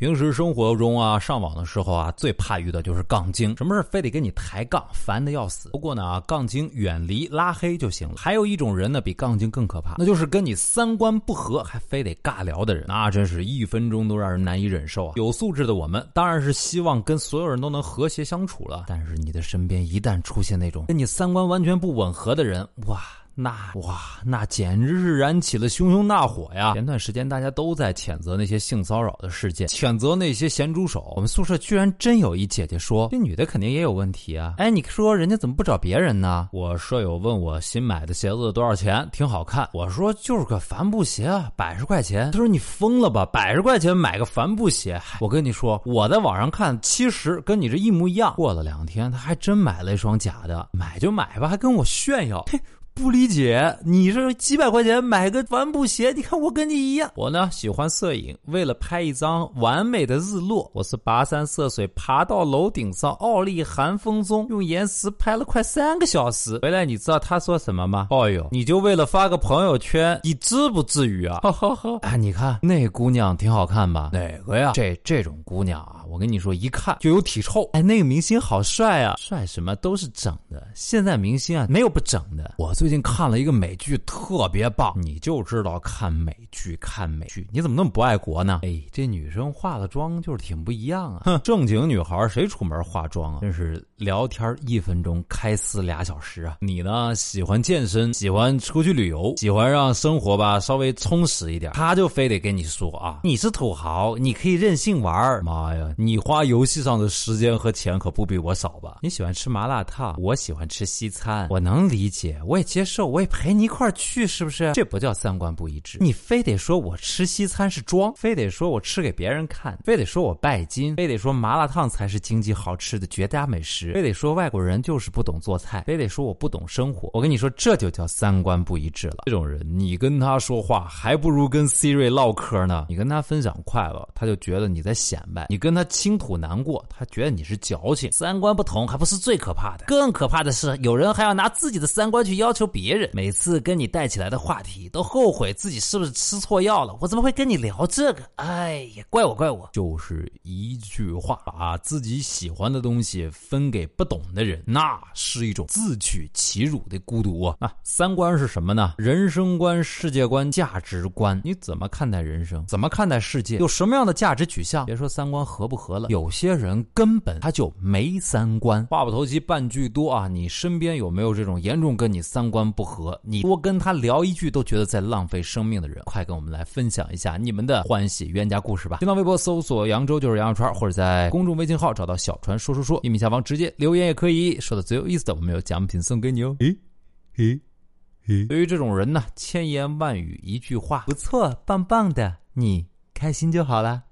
平时生活中啊，上网的时候啊，最怕遇到就是杠精，什么事非得跟你抬杠，烦的要死。不过呢，杠精远离拉黑就行了。还有一种人呢，比杠精更可怕，那就是跟你三观不合还非得尬聊的人，那真是一分钟都让人难以忍受啊。有素质的我们当然是希望跟所有人都能和谐相处了，但是你的身边一旦出现那种跟你三观完全不吻合的人，哇！那哇，那简直是燃起了熊熊大火呀！前段时间大家都在谴责那些性骚扰的事件，谴责那些咸猪手。我们宿舍居然真有一姐姐说，这女的肯定也有问题啊！哎，你说人家怎么不找别人呢？我舍友问我新买的鞋子多少钱，挺好看。我说就是个帆布鞋啊，百十块钱。他说你疯了吧，百十块钱买个帆布鞋？我跟你说，我在网上看七十，跟你这一模一样。过了两天，他还真买了一双假的，买就买吧，还跟我炫耀。嘿。不理解，你这几百块钱买个帆布鞋？你看我跟你一样。我呢喜欢摄影，为了拍一张完美的日落，我是跋山涉水爬到楼顶上，傲立寒风中，用延时拍了快三个小时。回来你知道他说什么吗？哦呦，你就为了发个朋友圈，你至不至于啊！哈哈哈。哎，你看那姑娘挺好看吧？哪个呀？这这种姑娘啊，我跟你说，一看就有体臭。哎，那个明星好帅啊！帅什么都是整的，现在明星啊没有不整的。我最。最近看了一个美剧，特别棒。你就知道看美剧，看美剧，你怎么那么不爱国呢？哎，这女生化的妆就是挺不一样啊。哼，正经女孩谁出门化妆啊？真是聊天一分钟开撕俩小时啊。你呢，喜欢健身，喜欢出去旅游，喜欢让生活吧稍微充实一点，他就非得跟你说啊，你是土豪，你可以任性玩。妈呀，你花游戏上的时间和钱可不比我少吧？你喜欢吃麻辣烫，我喜欢吃西餐，我能理解，我也接。受我也陪你一块儿去，是不是？这不叫三观不一致。你非得说我吃西餐是装，非得说我吃给别人看，非得说我拜金，非得说麻辣烫才是经济好吃的绝佳美食，非得说外国人就是不懂做菜，非得说我不懂生活。我跟你说，这就叫三观不一致了。这种人，你跟他说话还不如跟 Siri 唠嗑呢。你跟他分享快乐，他就觉得你在显摆；你跟他倾吐难过，他觉得你是矫情。三观不同还不是最可怕的，更可怕的是有人还要拿自己的三观去要求。说别人每次跟你带起来的话题，都后悔自己是不是吃错药了？我怎么会跟你聊这个？哎呀，怪我怪我！就是一句话，把自己喜欢的东西分给不懂的人，那是一种自取其辱的孤独啊！啊，三观是什么呢？人生观、世界观、价值观，你怎么看待人生？怎么看待世界？有什么样的价值取向？别说三观合不合了，有些人根本他就没三观。话不投机半句多啊！你身边有没有这种严重跟你三观？不和，你多跟他聊一句都觉得在浪费生命的人，快跟我们来分享一下你们的欢喜冤家故事吧！新浪微博搜索扬州就是杨小川，或者在公众微信号找到小川说说说，音频下方直接留言也可以。说的最有意思的，我们有奖品送给你哦！诶诶诶！对于这种人呢，千言万语一句话，不错，棒棒的，你开心就好了。